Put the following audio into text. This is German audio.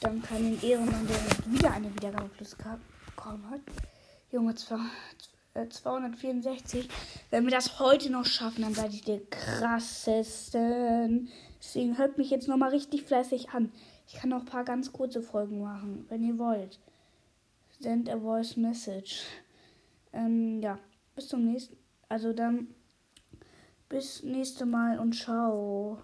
Dann kann den Ehrenmann, der wieder eine Wiedergabe plus bekommen hat. Junge, äh, 264. Wenn wir das heute noch schaffen, dann seid ihr die krassesten. Deswegen hört mich jetzt nochmal richtig fleißig an. Ich kann noch ein paar ganz kurze Folgen machen, wenn ihr wollt. Send a voice message. Ähm, ja, bis zum nächsten. Also dann bis nächste Mal und ciao.